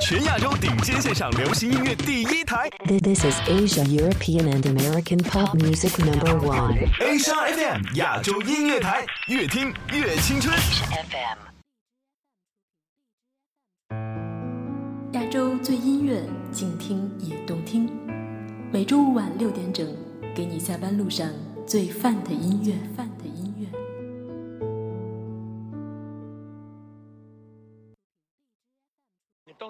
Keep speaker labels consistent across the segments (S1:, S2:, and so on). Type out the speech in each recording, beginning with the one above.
S1: 全亚洲顶尖线上流行音乐第一台
S2: This is Asia, European, and American pop music number one.
S1: Asia FM 亚洲音乐台，越听越青春。
S3: FM 亚洲最音乐，静听也动听。每周五晚六点整，给你下班路上最范的音乐。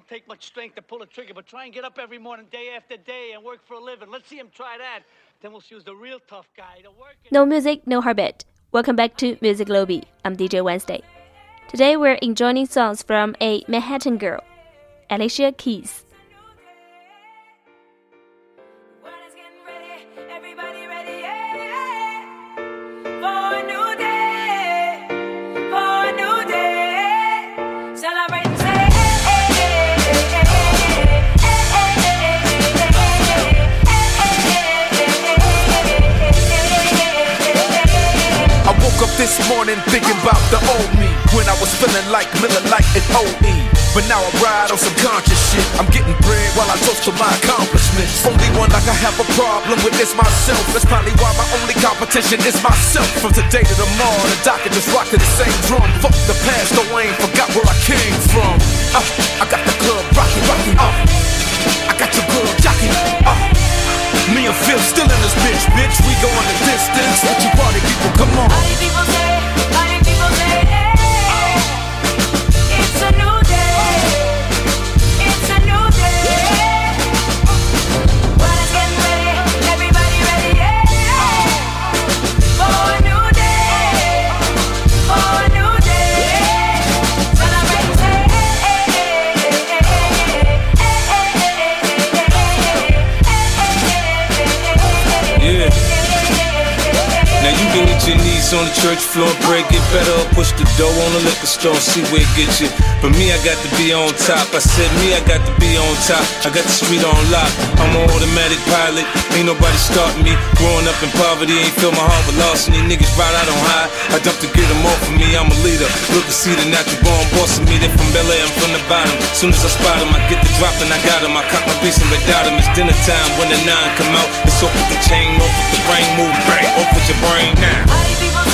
S4: Take much strength to pull a trigger, but try and get up every morning, day after day, and work for a living. Let's see him try that. Then we'll choose the real tough guy to work.
S5: No music, no habit. Welcome back to Music Lobby. I'm DJ Wednesday. Today we're enjoying songs from a Manhattan girl, Alicia Keys.
S6: Morning thinking about the old me when I was feeling like Miller Lite and OE. But now I ride on some conscious shit. I'm getting bread while I toast to my accomplishments. Only one like I have a problem with is myself. That's probably why my only competition is myself. From today to tomorrow, the docket just rock to the same drum. Fuck the past, though I ain't forgot where I came from. Uh, I got the club rocking, rocking. Uh, I got your girl jockey. Uh, me and Phil still in this bitch, bitch. We go going the distance. What you party people, come on.
S7: On the church floor, pray get better, push the door on the liquor store, see where it gets you. But me, I got to be on top. I said me, I got to be on top. I got the street on lock. I'm an automatic pilot, ain't nobody starting me. Growing up in poverty, ain't feel my heart with loss, and these niggas ride out on high. I dump to get them off of me, I'm a leader. Look to see the natural born boss of me. They from Bel Air, I'm from the bottom. Soon as I spot 'em, I get the drop and I got 'em. I cock my beast and without 'em. It's dinner time when the nine come out. It's off with the chain, off with the brain, move bang, off with your brain now.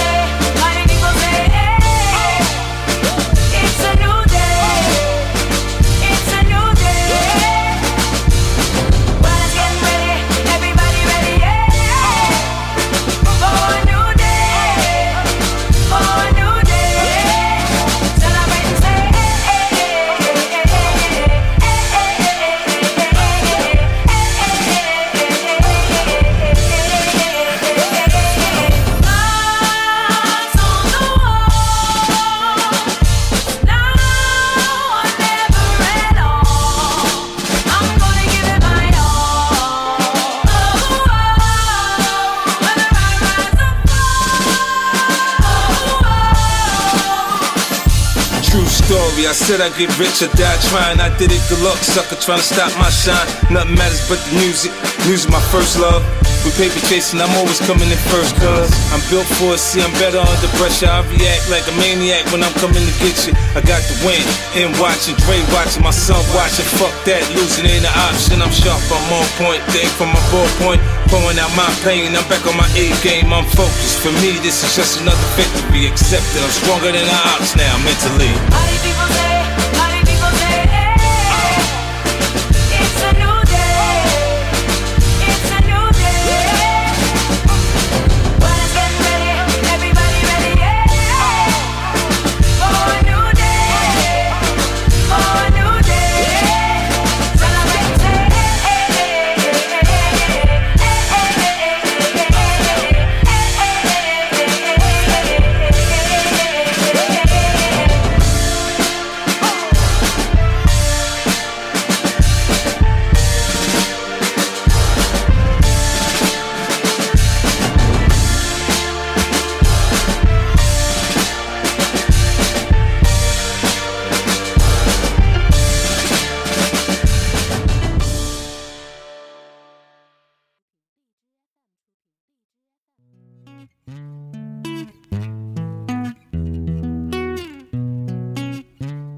S8: I
S7: get rich or die trying. I did it, good luck, sucker, trying to stop my shine. Nothing matters but the music. Music, my first love. With paper chasing, I'm always coming in first, cuz I'm built for it. See, I'm better under pressure. I react like a maniac when I'm coming to get you. I got the win. Him watching, Dre watching, my son watching. Fuck that, losing ain't an option. I'm sharp, I'm on point. Day from my ballpoint, pouring out my pain. I'm back on my A game, I'm focused. For me, this is just another victory. Accepted, I'm stronger than the ops now mentally.
S8: Party people say,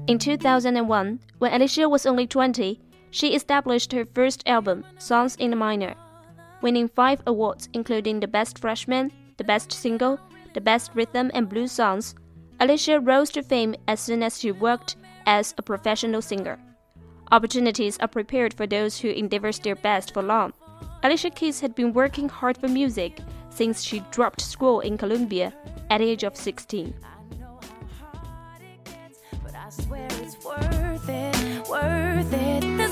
S5: In 2001, when Alicia was only 20, she established her first album, Songs in the Minor, winning five awards, including the Best Freshman, the Best Single, the Best Rhythm and Blues Songs. Alicia rose to fame as soon as she worked as a professional singer. Opportunities are prepared for those who endeavors their best for long. Alicia Keys had been working hard for music since she dropped school in Columbia at the age of 16.
S8: Swear it's worth it, worth it.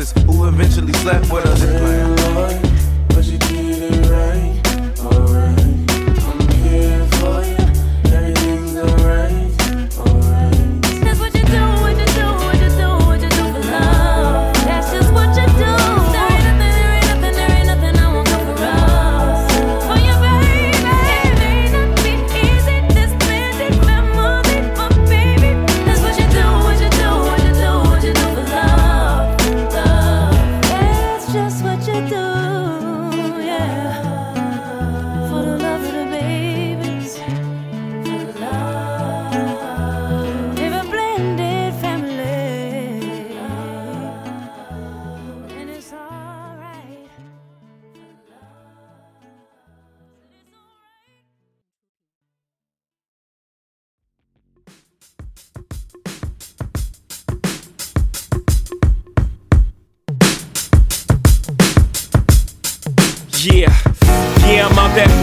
S6: Who eventually slept with us.
S8: Yeah,
S9: yeah, I'm out at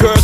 S9: girls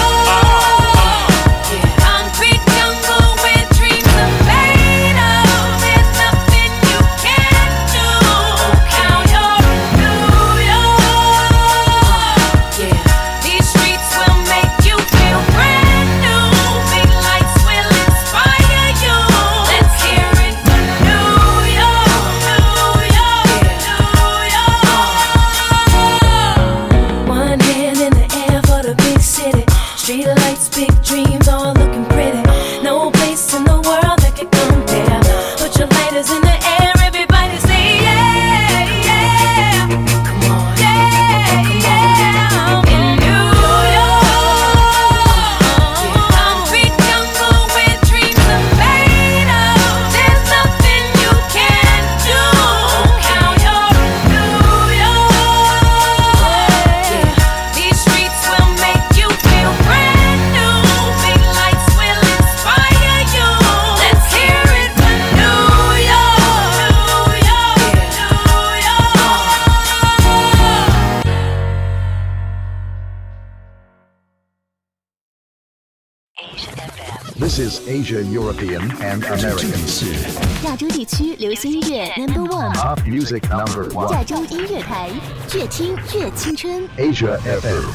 S10: 亚洲地区流行音乐 Number One，
S8: Pop Music Number
S10: 亚
S8: One
S10: 洲音乐台，越听越青春。
S8: Asia FM.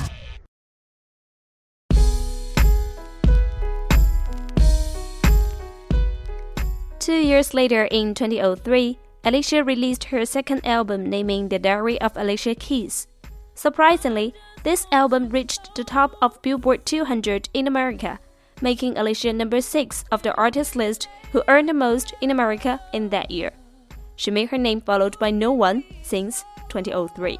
S5: Two years later, in 2003, Alicia released her second album naming The Diary of Alicia Keys. Surprisingly, this album reached the top of Billboard 200 in America, making Alicia number 6 of the artist list who earned the most in America in that year. She made her name followed by no one since 2003.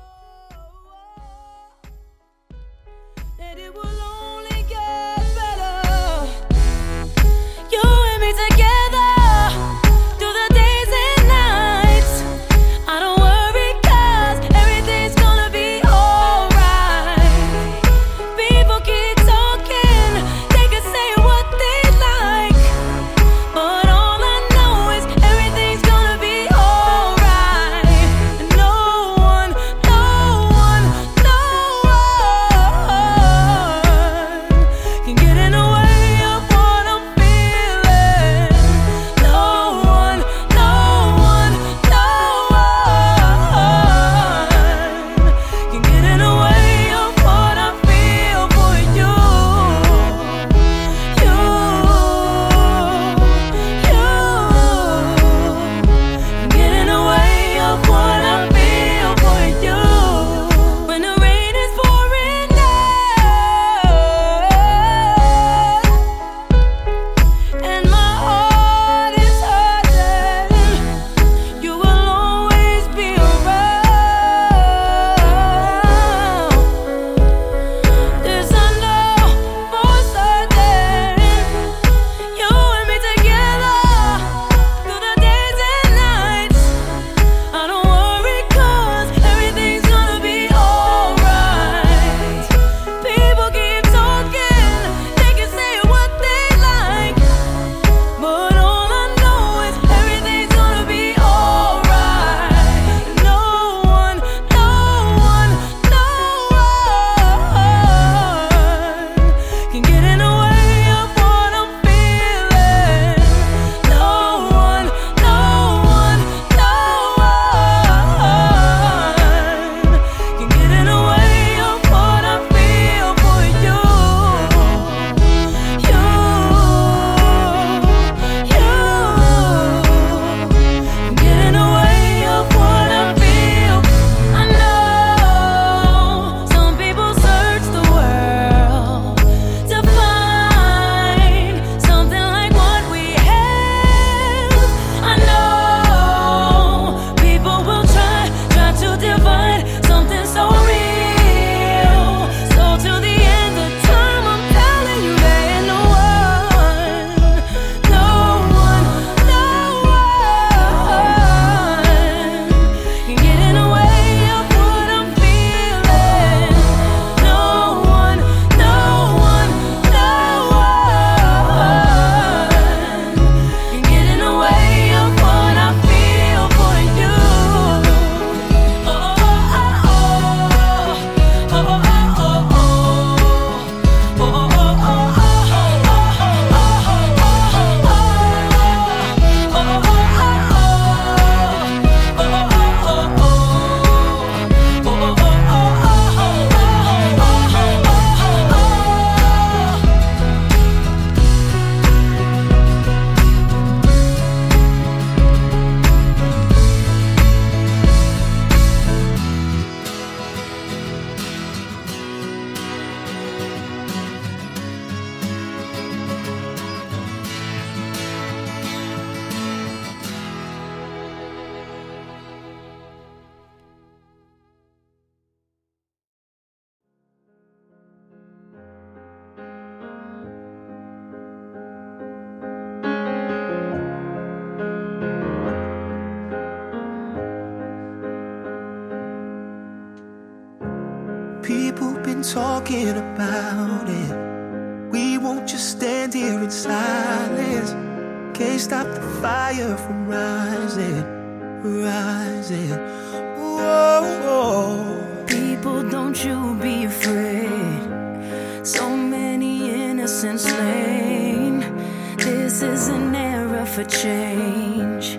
S11: People
S12: been talking about it. We won't just stand here in silence. Can't stop the fire from rising, rising. Whoa.
S8: People, don't you be afraid. So many innocents slain. This is an era for change.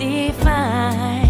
S8: define.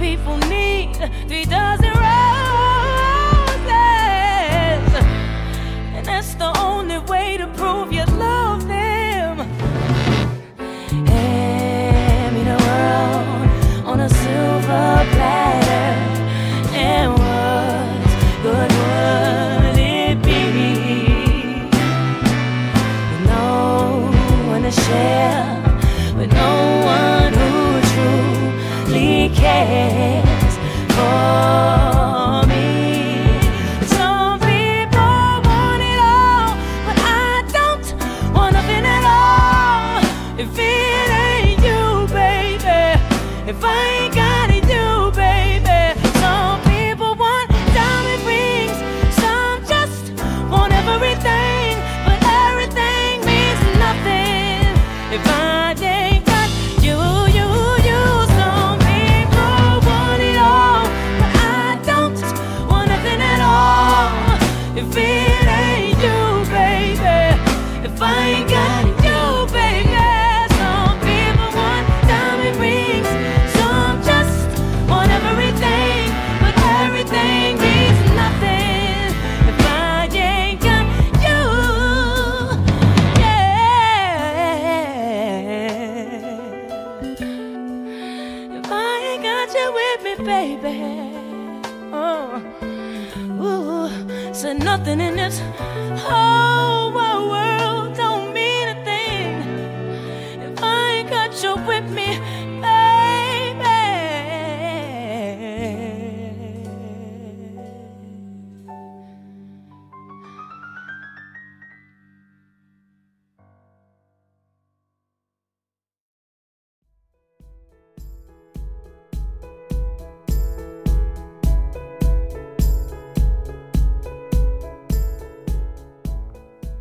S8: People need three dozen roses, and that's the only way to prove you if I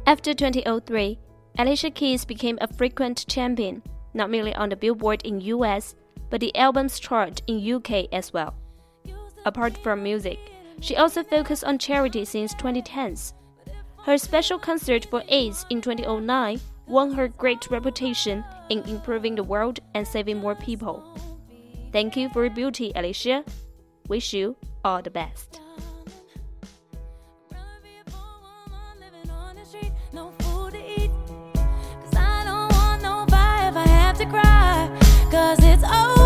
S5: After 2003, Alicia Keys became a frequent champion, not merely on the Billboard in US, but the albums chart in UK as well. Apart from music, she also focused on charity since 2010s. Her special concert for AIDS in 2009 won her great reputation in improving the world and saving more people. Thank you for your beauty, Alicia. Wish you all the best. cause it's over.